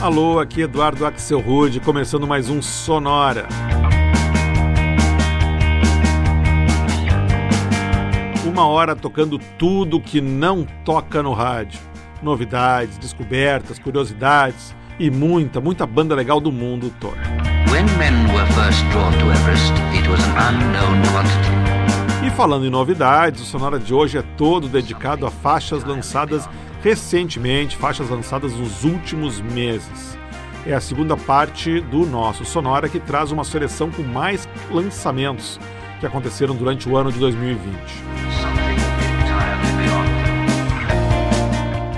Alô, aqui Eduardo Axel Rude, começando mais um Sonora. Uma hora tocando tudo que não toca no rádio. Novidades, descobertas, curiosidades e muita, muita banda legal do mundo todo. E falando em novidades, o Sonora de hoje é todo dedicado a faixas lançadas recentemente, faixas lançadas nos últimos meses. É a segunda parte do nosso Sonora que traz uma seleção com mais lançamentos que aconteceram durante o ano de 2020.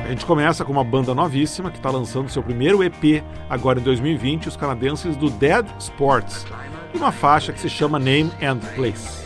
A gente começa com uma banda novíssima que está lançando seu primeiro EP agora em 2020, os canadenses do Dead Sports, e uma faixa que se chama Name and Place.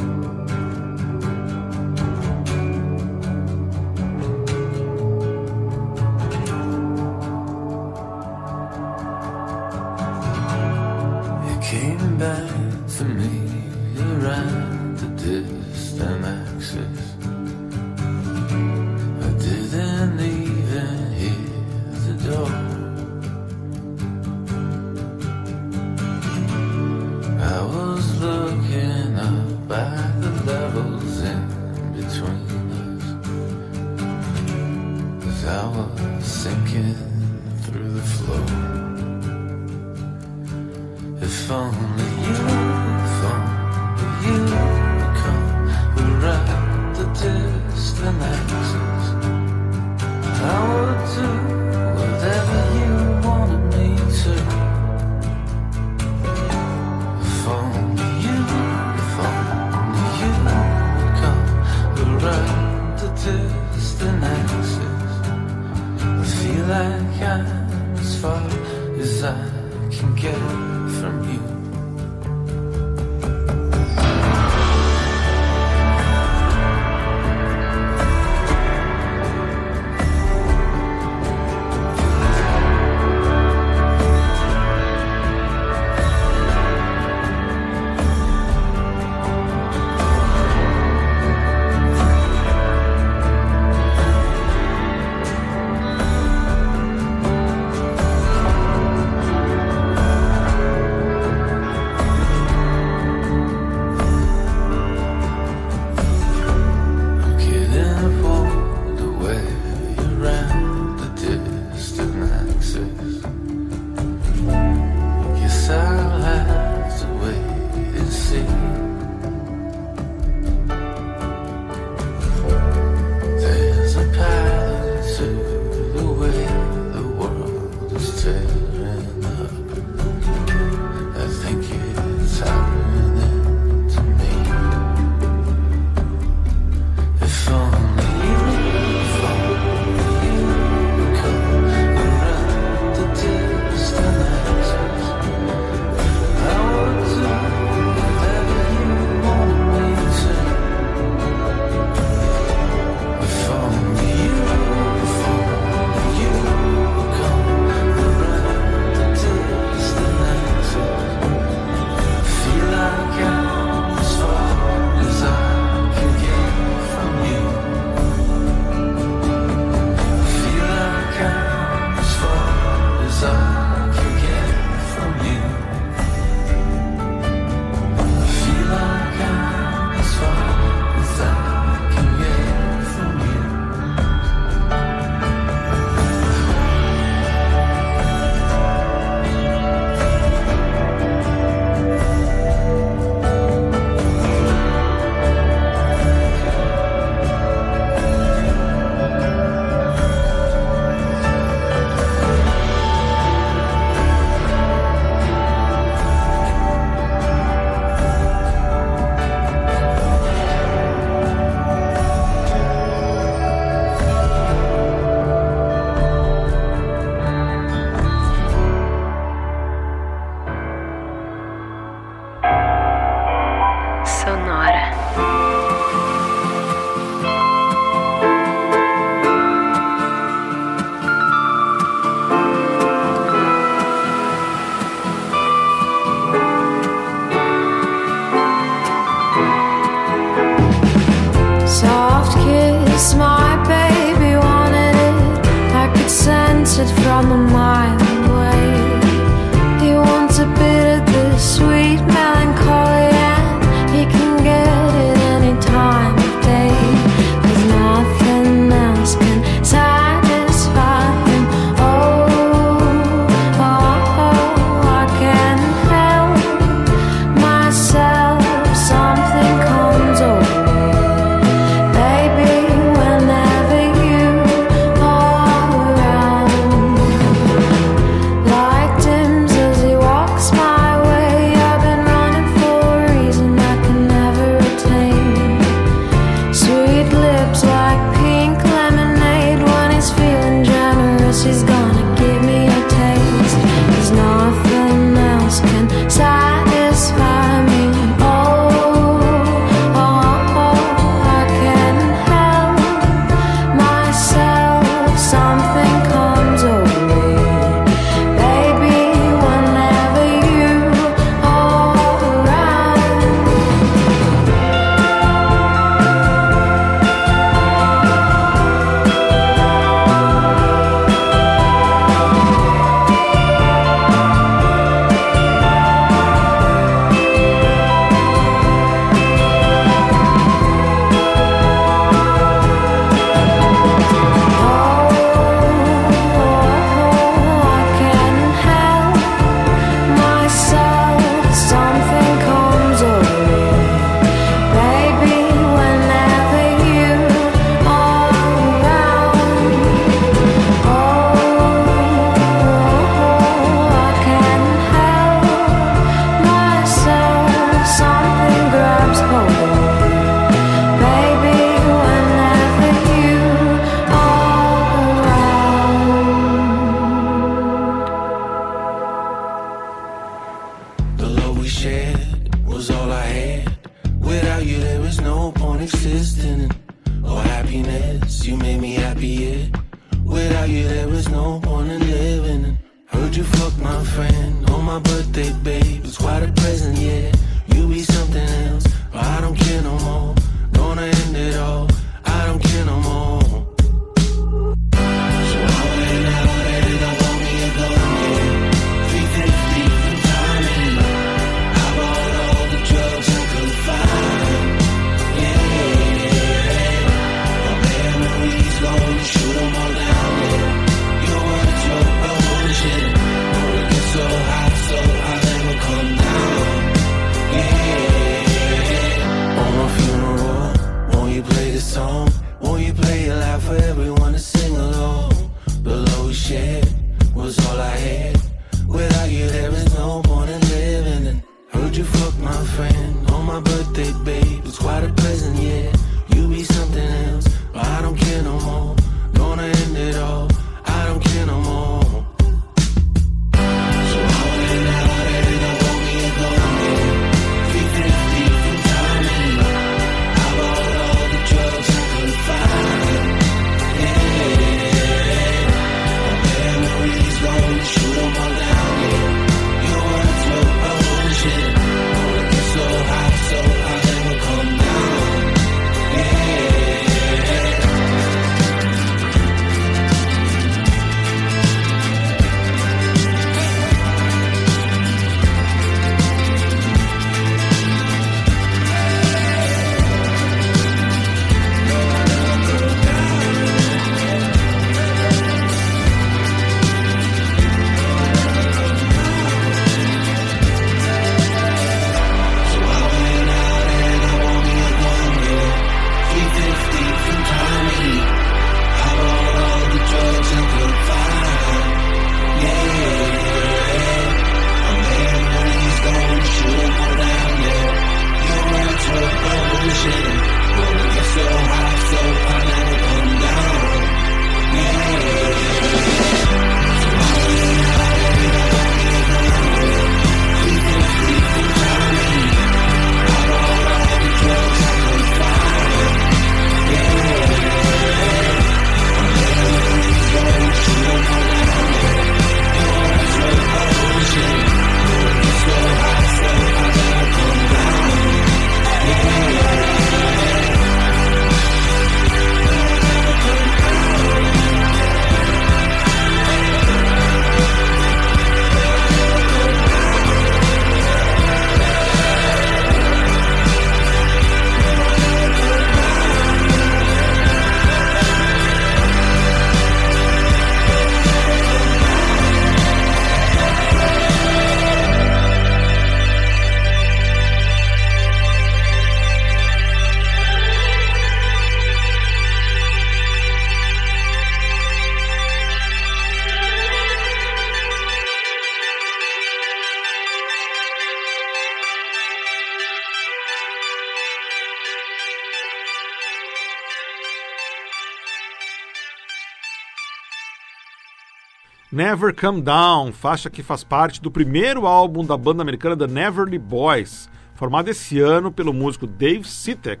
Never Come Down, faixa que faz parte do primeiro álbum da banda americana The Neverly Boys, formado esse ano pelo músico Dave Sitek,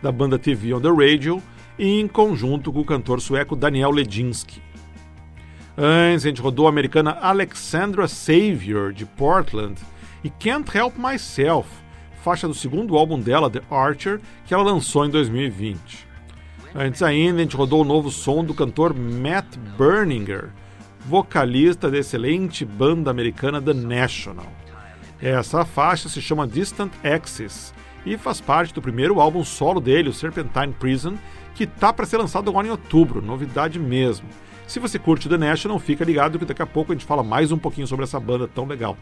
da banda TV on the Radio, e em conjunto com o cantor sueco Daniel Ledinski. Antes, a gente rodou a americana Alexandra Savior, de Portland, e Can't Help Myself, faixa do segundo álbum dela, The Archer, que ela lançou em 2020. Antes ainda, a gente rodou o novo som do cantor Matt Berninger, vocalista da excelente banda americana The National. Essa faixa se chama Distant Axis e faz parte do primeiro álbum solo dele, o Serpentine Prison, que tá para ser lançado agora em outubro, novidade mesmo. Se você curte The National, fica ligado que daqui a pouco a gente fala mais um pouquinho sobre essa banda tão legal.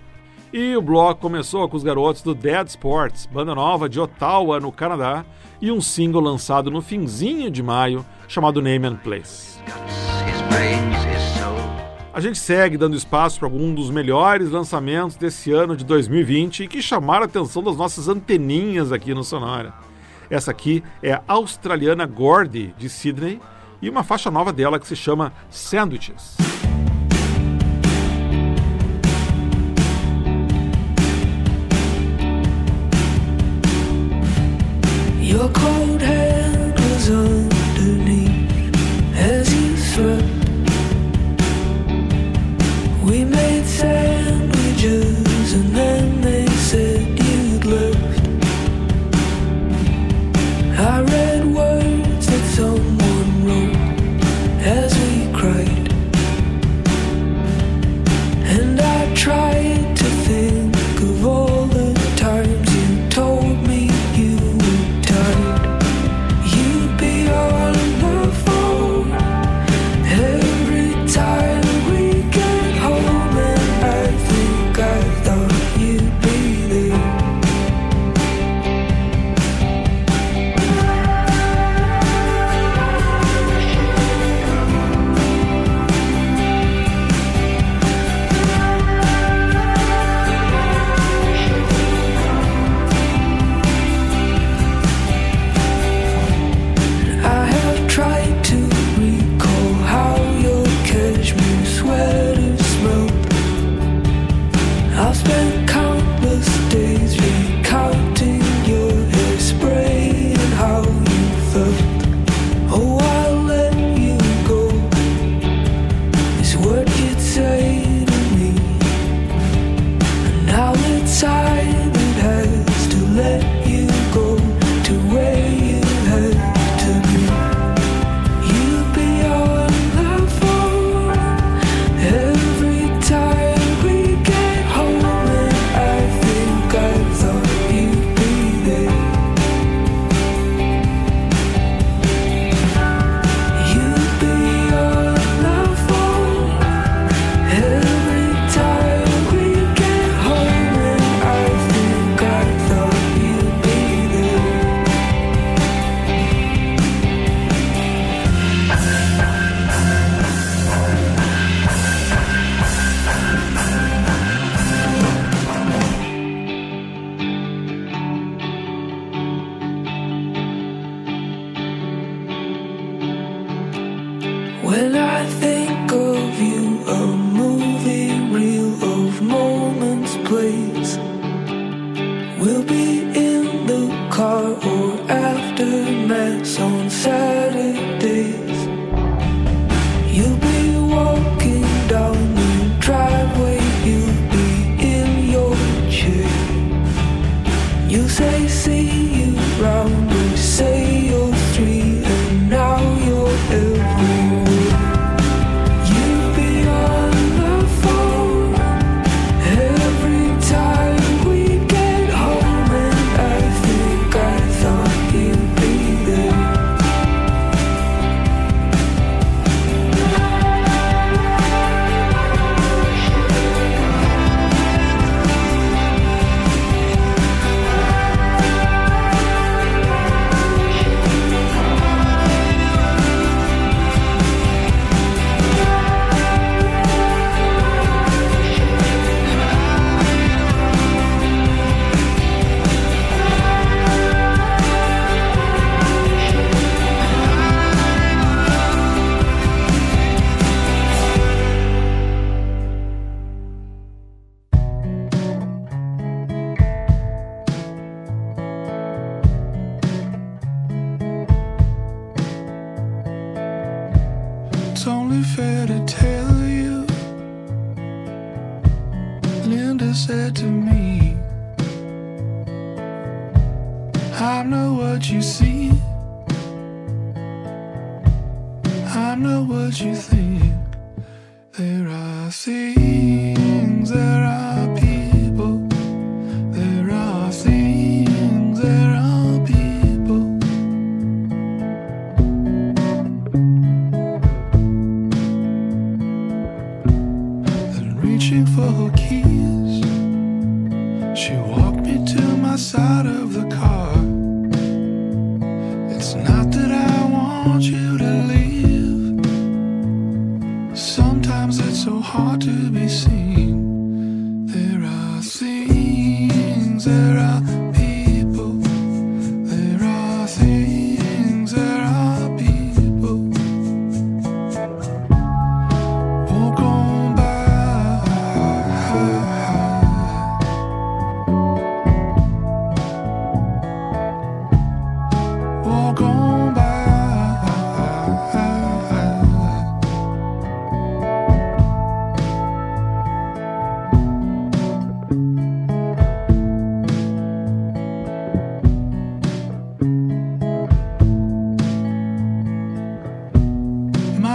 E o bloco começou com os garotos do Dead Sports, banda nova de Ottawa, no Canadá, e um single lançado no finzinho de maio, chamado Name and Place. A gente segue dando espaço para algum dos melhores lançamentos desse ano de 2020 e que chamaram a atenção das nossas anteninhas aqui no Sonora. Essa aqui é a australiana Gordy, de Sydney, e uma faixa nova dela que se chama Sandwiches. Your cold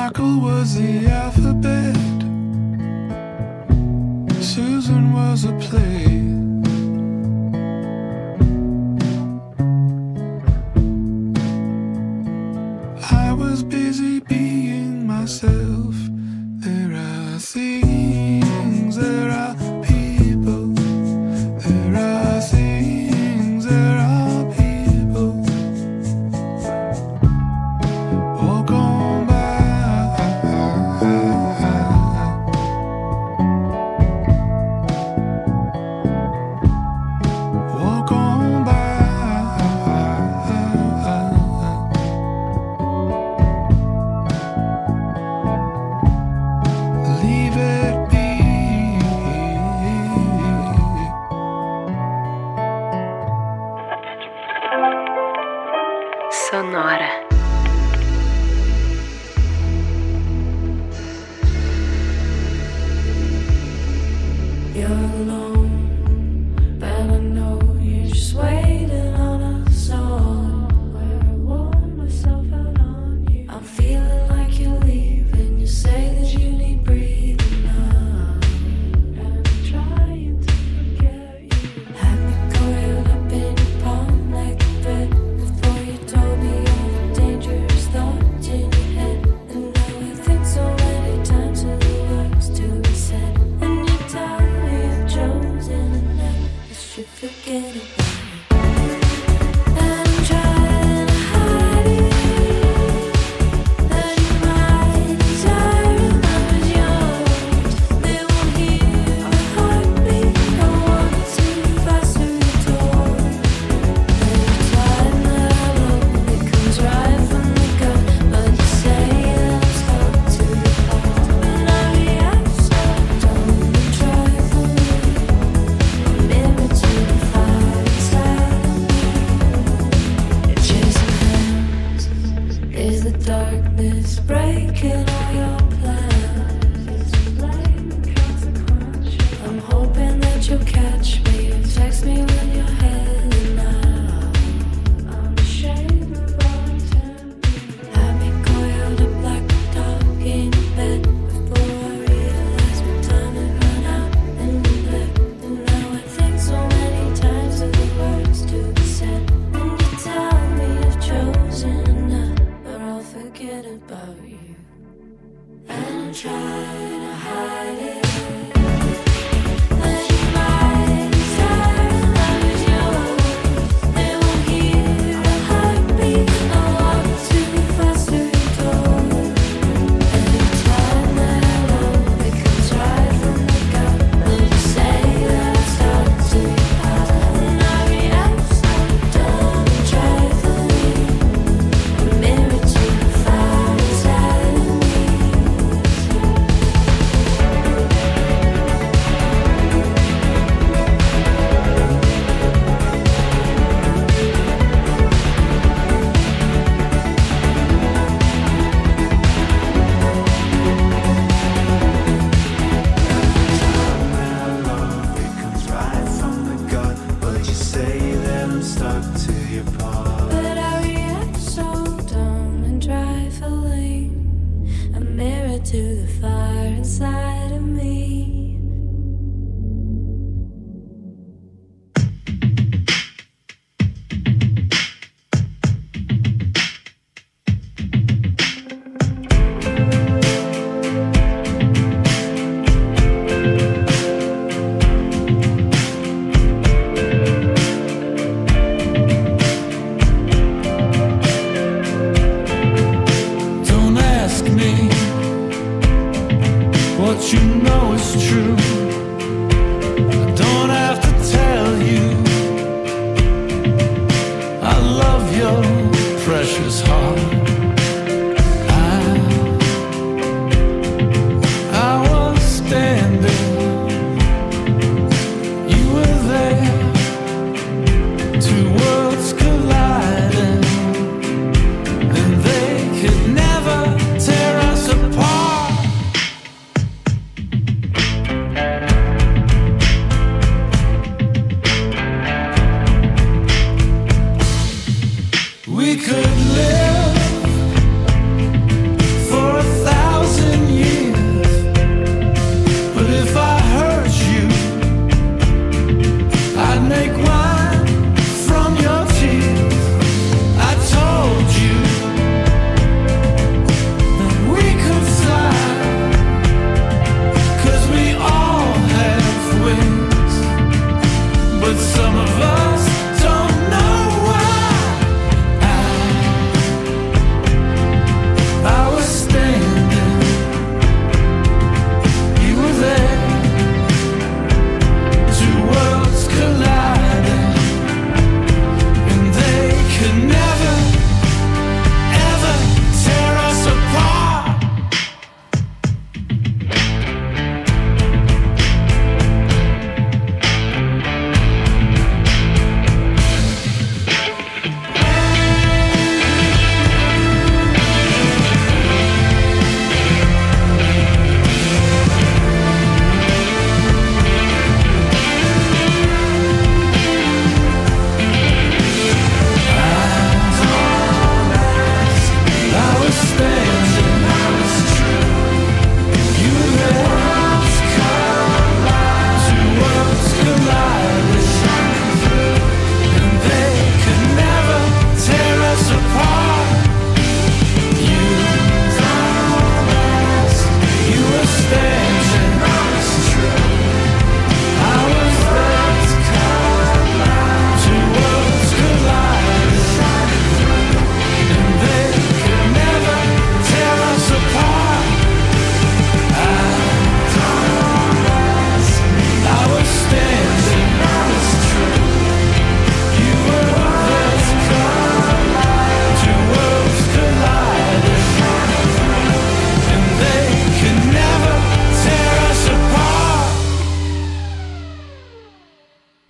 Michael was the alphabet. Susan was a play.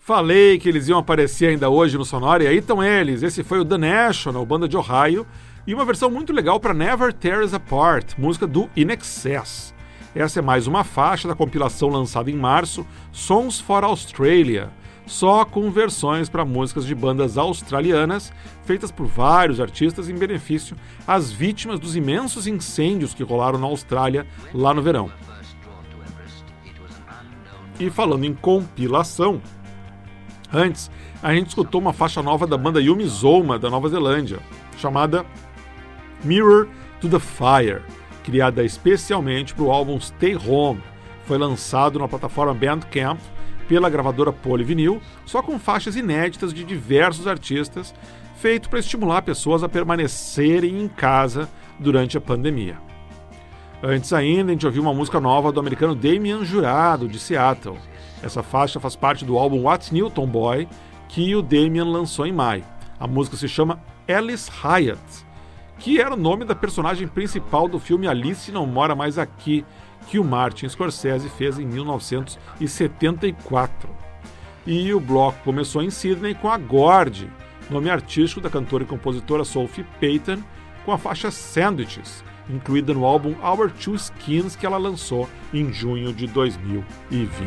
Falei que eles iam aparecer ainda hoje no Sonora, e aí estão eles. Esse foi o The National, banda de Ohio, e uma versão muito legal para Never Tear Us Apart, música do In Excess. Essa é mais uma faixa da compilação lançada em março, Songs for Australia, só com versões para músicas de bandas australianas, feitas por vários artistas em benefício às vítimas dos imensos incêndios que rolaram na Austrália lá no verão. E falando em compilação, Antes, a gente escutou uma faixa nova da banda Yumi Zoma, da Nova Zelândia, chamada Mirror to the Fire, criada especialmente para o álbum Stay Home. Foi lançado na plataforma Bandcamp pela gravadora Polyvinyl, só com faixas inéditas de diversos artistas, feito para estimular pessoas a permanecerem em casa durante a pandemia. Antes ainda, a gente ouviu uma música nova do americano Damian Jurado, de Seattle. Essa faixa faz parte do álbum What's Newton Boy, que o Damian lançou em maio. A música se chama Alice Hyatt, que era o nome da personagem principal do filme Alice Não Mora Mais Aqui, que o Martin Scorsese fez em 1974. E o bloco começou em Sydney com a Gord, nome artístico da cantora e compositora Sophie Payton, com a faixa Sandwiches, incluída no álbum Our Two Skins que ela lançou em junho de 2020.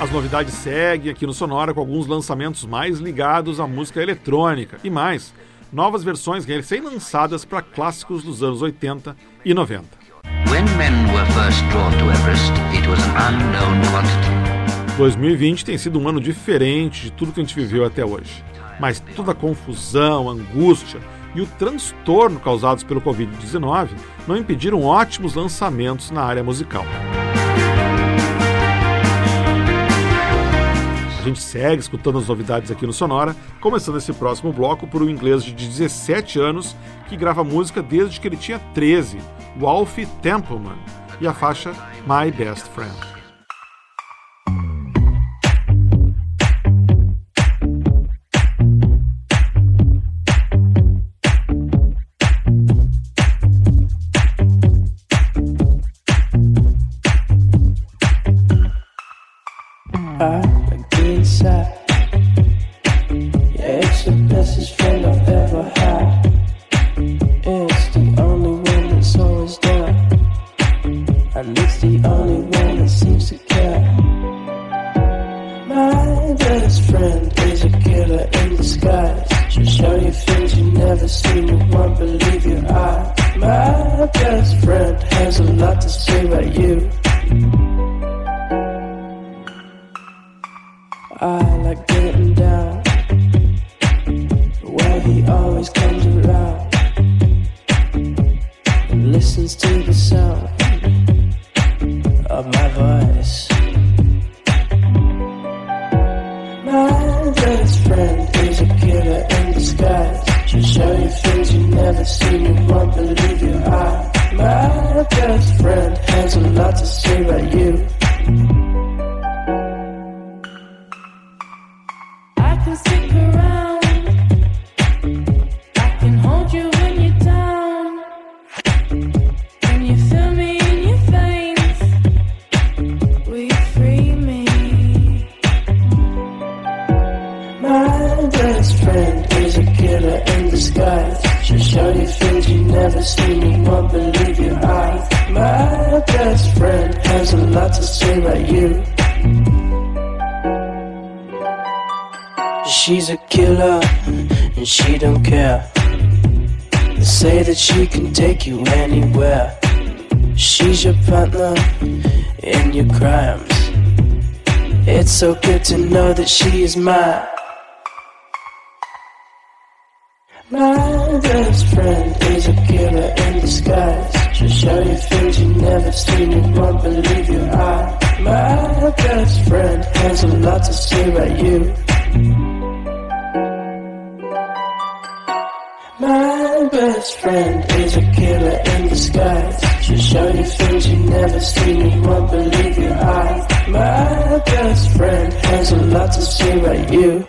As novidades seguem aqui no Sonora com alguns lançamentos mais ligados à música eletrônica e mais, novas versões recém-lançadas para clássicos dos anos 80 e 90. When men were first drawn to Everest, it was an unknown quantity. 2020 tem sido um ano diferente de tudo que a gente viveu até hoje. Mas toda a confusão, angústia e o transtorno causados pelo Covid-19 não impediram ótimos lançamentos na área musical. A gente segue escutando as novidades aqui no Sonora, começando esse próximo bloco por um inglês de 17 anos que grava música desde que ele tinha 13, o Alfie Templeman, e a faixa My Best Friend. Best friend is a killer in disguise. She'll show you things you've never seen, you won't believe your eyes. My best friend has a lot to say about you. She's a killer and she don't care. They say that she can take you anywhere. She's your partner in your crimes. It's so good to know that she is mine. My best friend is a killer in disguise. She'll show you things you've never seen, you won't believe your eyes. My best friend has a lot to say about you. My best friend is a killer in disguise. She'll show you things you've never seen, you won't believe your eyes. My best friend has a lot to say about you.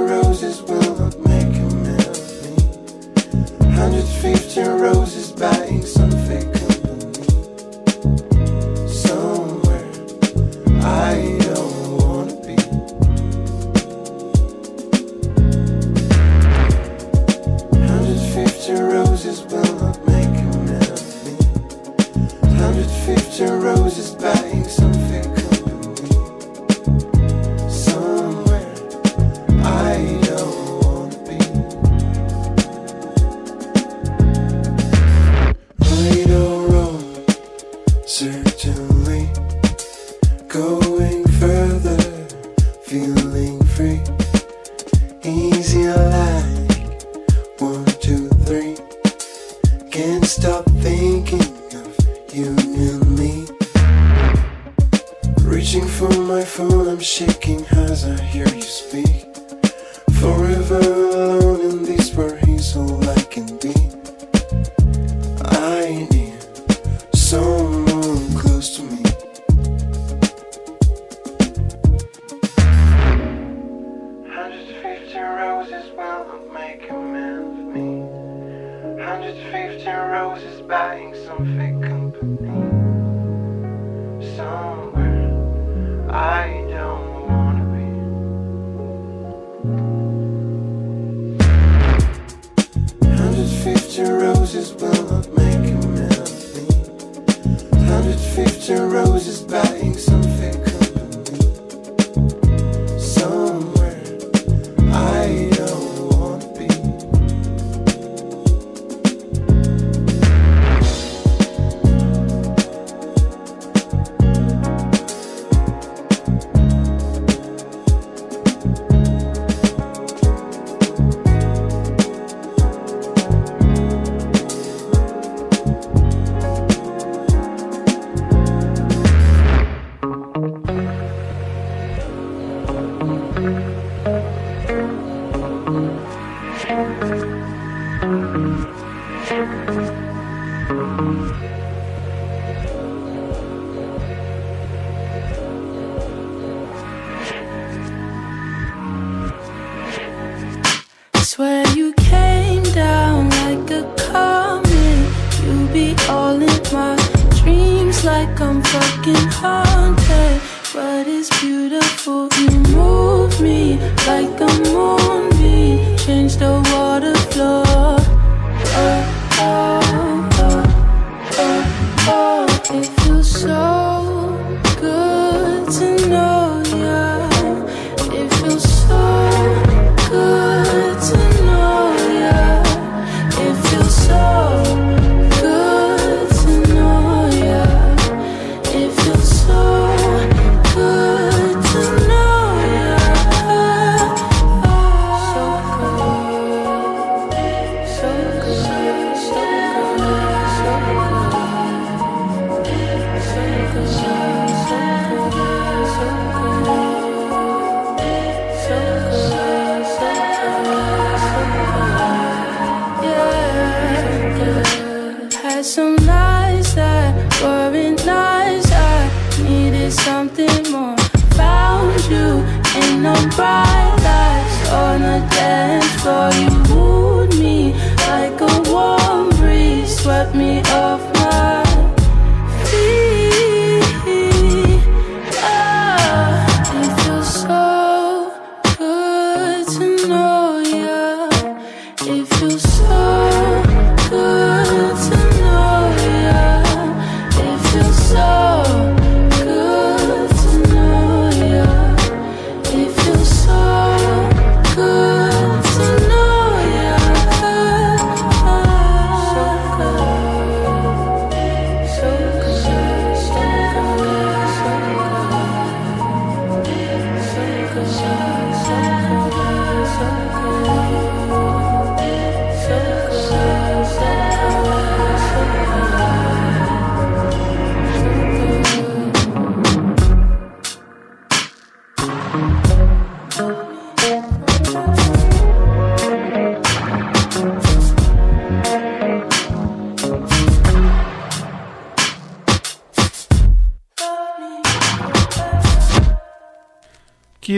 Roses will something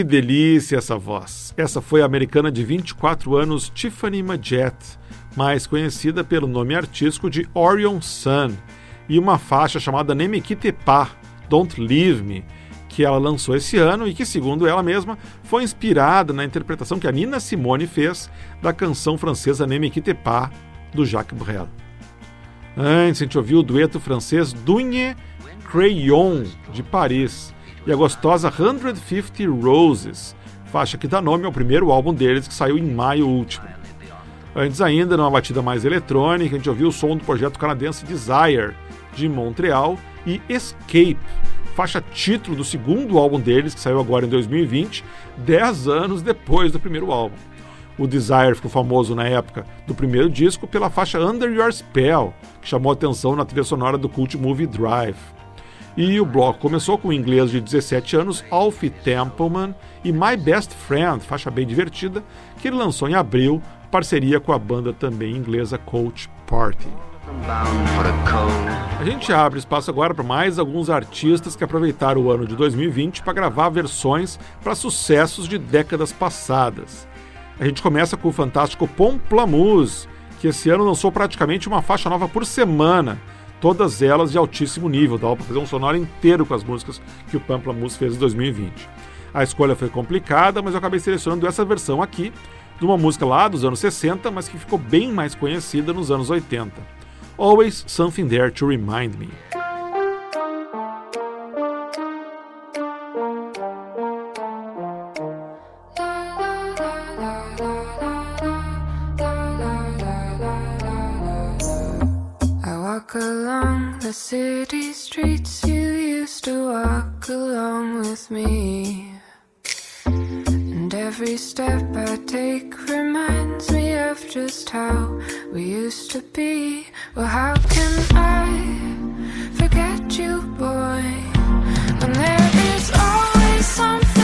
delícia essa voz! Essa foi a americana de 24 anos Tiffany Majette, mais conhecida pelo nome artístico de Orion Sun, e uma faixa chamada Nemekitepa, Don't Leave Me, que ela lançou esse ano e que, segundo ela mesma, foi inspirada na interpretação que a Nina Simone fez da canção francesa Nemekitepa, do Jacques Brel. Antes, a gente ouviu o dueto francês Dunye Crayon, de Paris, e a gostosa 150 Roses, faixa que dá nome ao primeiro álbum deles que saiu em maio último. Antes ainda, numa batida mais eletrônica, a gente ouviu o som do projeto canadense Desire, de Montreal, e Escape, faixa título do segundo álbum deles, que saiu agora em 2020, 10 anos depois do primeiro álbum. O Desire ficou famoso na época do primeiro disco pela faixa Under Your Spell, que chamou atenção na trilha sonora do cult movie Drive. E o bloco começou com o inglês de 17 anos, Alfie Templeman, e My Best Friend, faixa bem divertida, que ele lançou em abril, parceria com a banda também inglesa Coach Party. A gente abre espaço agora para mais alguns artistas que aproveitaram o ano de 2020 para gravar versões para sucessos de décadas passadas. A gente começa com o fantástico Pomplamoose, que esse ano lançou praticamente uma faixa nova por semana, todas elas de altíssimo nível, dava para fazer um sonoro inteiro com as músicas que o Pomplamoose fez em 2020. A escolha foi complicada, mas eu acabei selecionando essa versão aqui, de uma música lá dos anos 60, mas que ficou bem mais conhecida nos anos 80. Always Something There to Remind Me. The city streets you used to walk along with me. And every step I take reminds me of just how we used to be. Well, how can I forget you, boy? When there is always something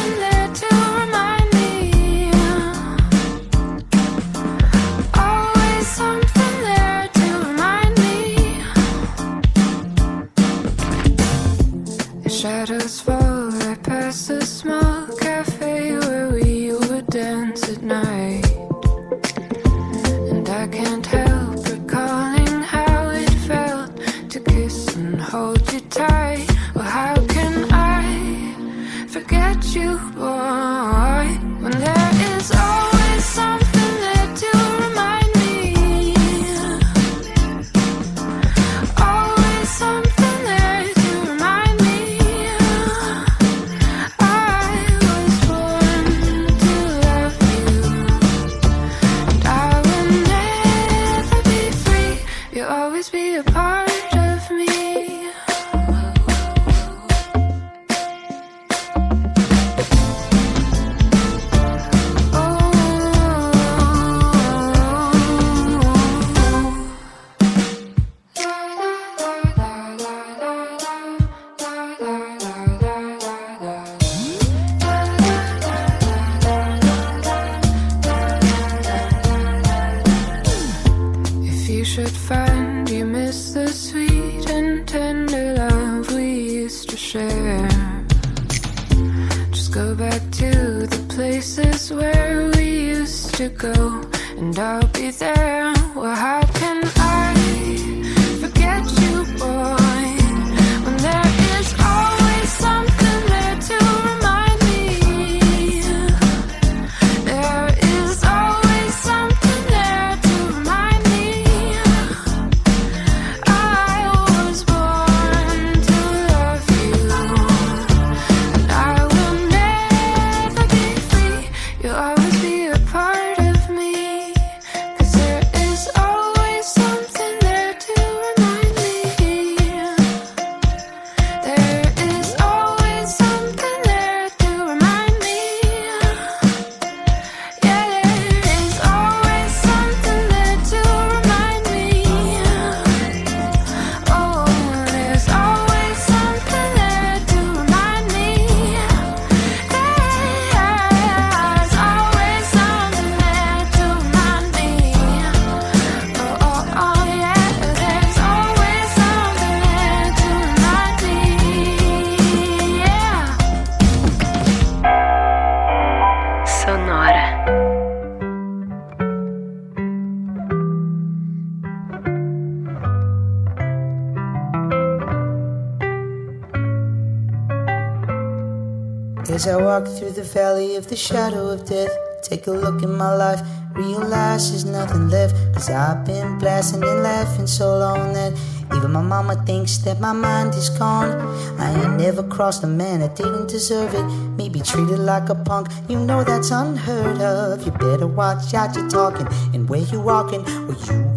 walk through the valley of the shadow of death, take a look at my life, realize there's nothing left. Cause I've been blasting and laughing so long that even my mama thinks that my mind is gone. I ain't never crossed a man that didn't deserve it. Me be treated like a punk, you know that's unheard of. You better watch out, you're talking and where you walking, or you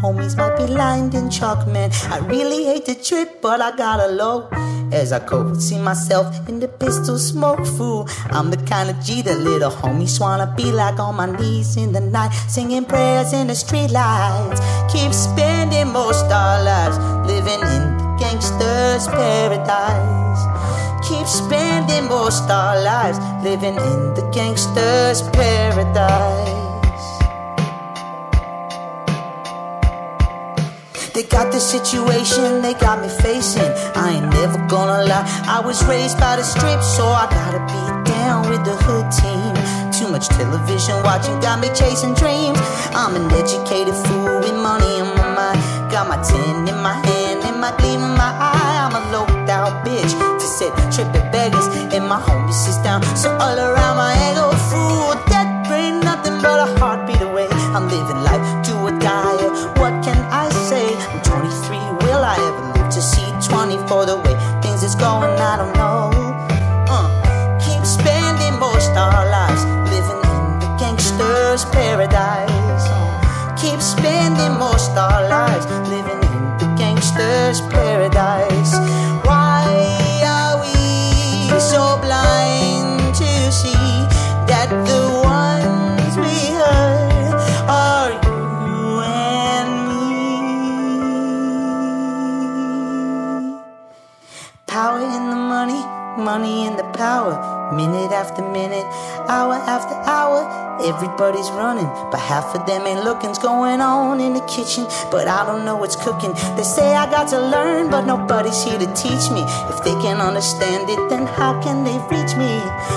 homies might be lined in chalk, man. I really hate the trip, but I gotta low. As I go, see myself in the pistol smoke fool. I'm the kind of G that little homies wanna be like on my knees in the night, singing prayers in the street lights. Keep spending most our lives living in the gangster's paradise. Keep spending most our lives living in the gangster's paradise. They got the situation they got me facing. I ain't never gonna lie. I was raised by the strip, so I gotta be down with the hood team. Too much television watching got me chasing dreams. I'm an educated fool with money in my mind. Got my tin in my hand and my gleam in my eye. I'm a low out bitch to set tripping beggars and my homies is down. So all around spending most our lives living in the gangster's paradise. Why are we so blind to see that the ones we hurt are you and me? Power in the money, money in the power. Minute after minute, hour after hour, everybody's running, but half of them ain't looking's going on in the kitchen. But I don't know what's cooking. They say I got to learn, but nobody's here to teach me. If they can understand it, then how can they reach me?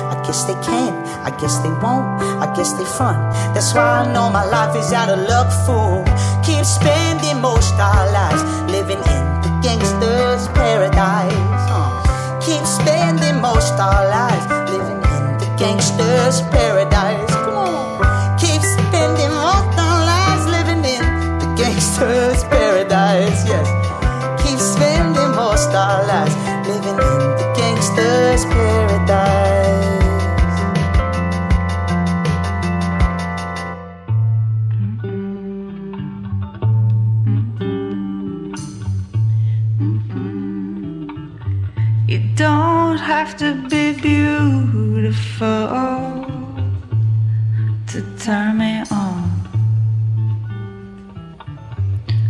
I guess they can't, I guess they won't, I guess they front. That's why I know my life is out of luck, fool. Keep spending most our lives living in the gangster's paradise. Keep spending most our lives gangster's paradise. Come on. Keep spending most our lives living in the gangster's paradise. Yes. Keep spending most our lives living in the gangster's paradise. You don't have to be beautiful turn me on.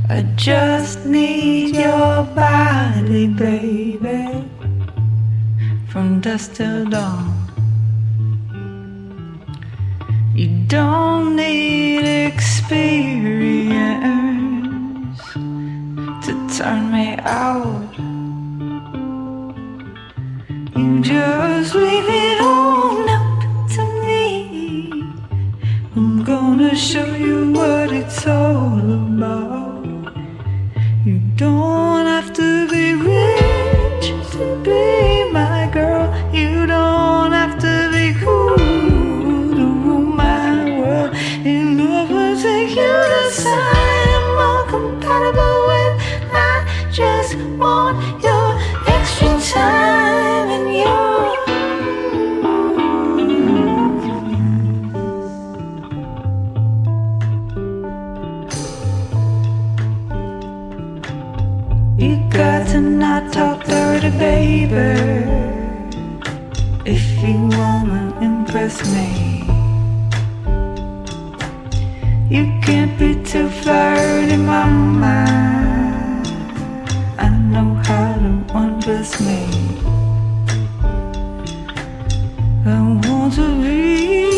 I just need your body, baby, from dusk till dawn. You don't need experience to turn me out. You just leave it on up Gonna show you what it's all about. You don't have to be rich to be my girl. You don't have to be cool to rule my world. In love will take you to I'm more compatible baby. If you wanna impress me, you can't be too flirty, mama. I know how to undress me. I want to be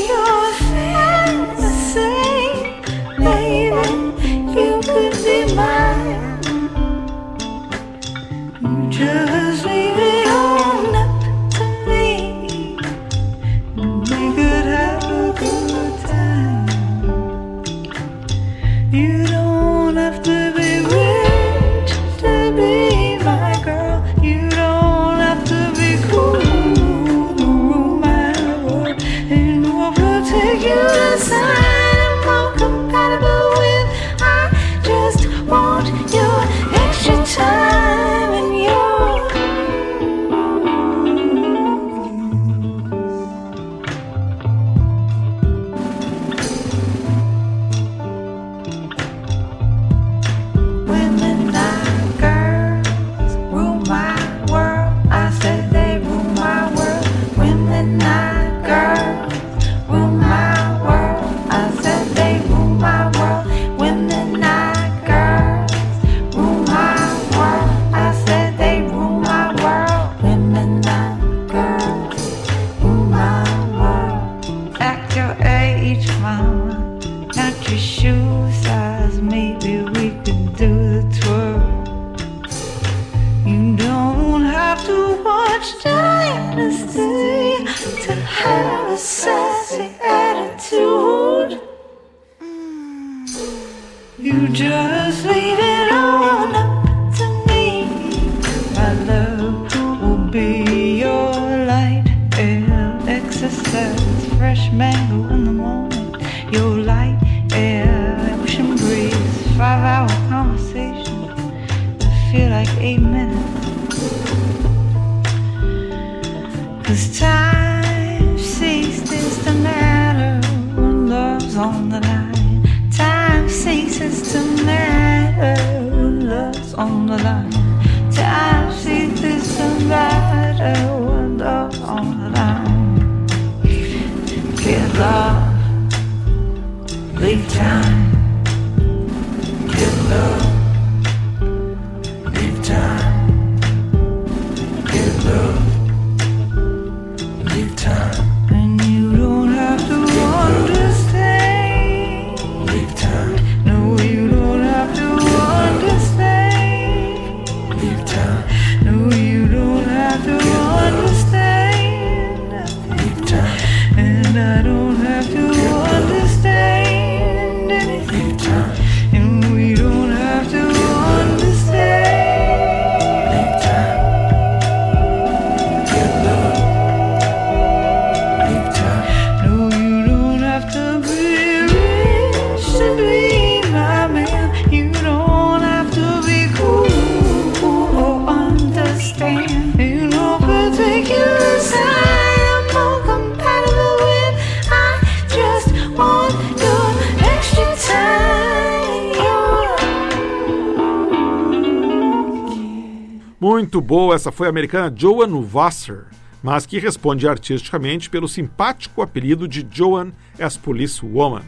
foi a americana Joan Wasser, mas que responde artisticamente pelo simpático apelido de Joan as Police Woman,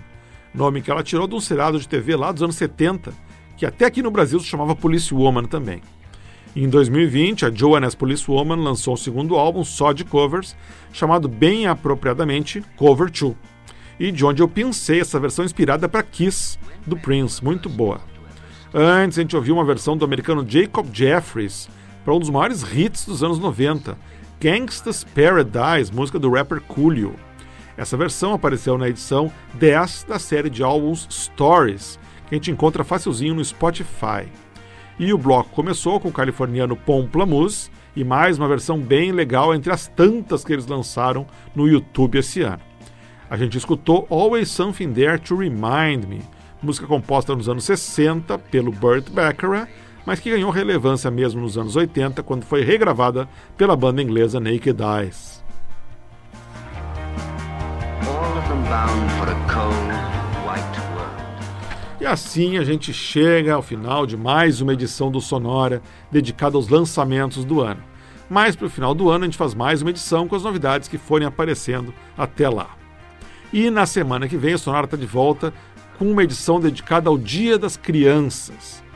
nome que ela tirou de um seriado de TV lá dos anos 70, que até aqui no Brasil se chamava Police Woman também. Em 2020, a Joan as Police Woman lançou um segundo álbum só de covers, chamado bem apropriadamente Cover 2, e de onde eu pensei essa versão inspirada para Kiss, do Prince, muito boa. Antes, a gente ouviu uma versão do americano Jacob Jeffries para um dos maiores hits dos anos 90, Gangsta's Paradise, música do rapper Coolio. Essa versão apareceu na edição 10 da série de álbuns Stories, que a gente encontra facilzinho no Spotify. E o bloco começou com o californiano Pomplamoose e mais uma versão bem legal entre as tantas que eles lançaram no YouTube esse ano. A gente escutou Always Something There to Remind Me, música composta nos anos 60 pelo Burt Bacharach, mas que ganhou relevância mesmo nos anos 80 quando foi regravada pela banda inglesa Naked Eyes. E assim a gente chega ao final de mais uma edição do Sonora dedicada aos lançamentos do ano. Mas para o final do ano a gente faz mais uma edição com as novidades que forem aparecendo até lá. E na semana que vem o Sonora está de volta com uma edição dedicada ao Dia das Crianças.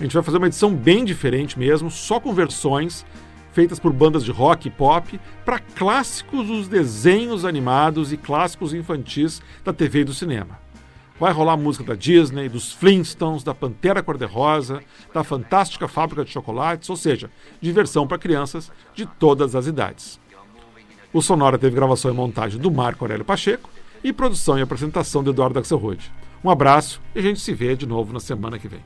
A gente vai fazer uma edição bem diferente mesmo, só com versões feitas por bandas de rock e pop para clássicos dos desenhos animados e clássicos infantis da TV e do cinema. Vai rolar música da Disney, dos Flintstones, da Pantera Cor-de-Rosa, da Fantástica Fábrica de Chocolates, ou seja, diversão para crianças de todas as idades. O Sonora teve gravação e montagem do Marco Aurélio Pacheco e produção e apresentação do Eduardo Axelrod. Um abraço e a gente se vê de novo na semana que vem.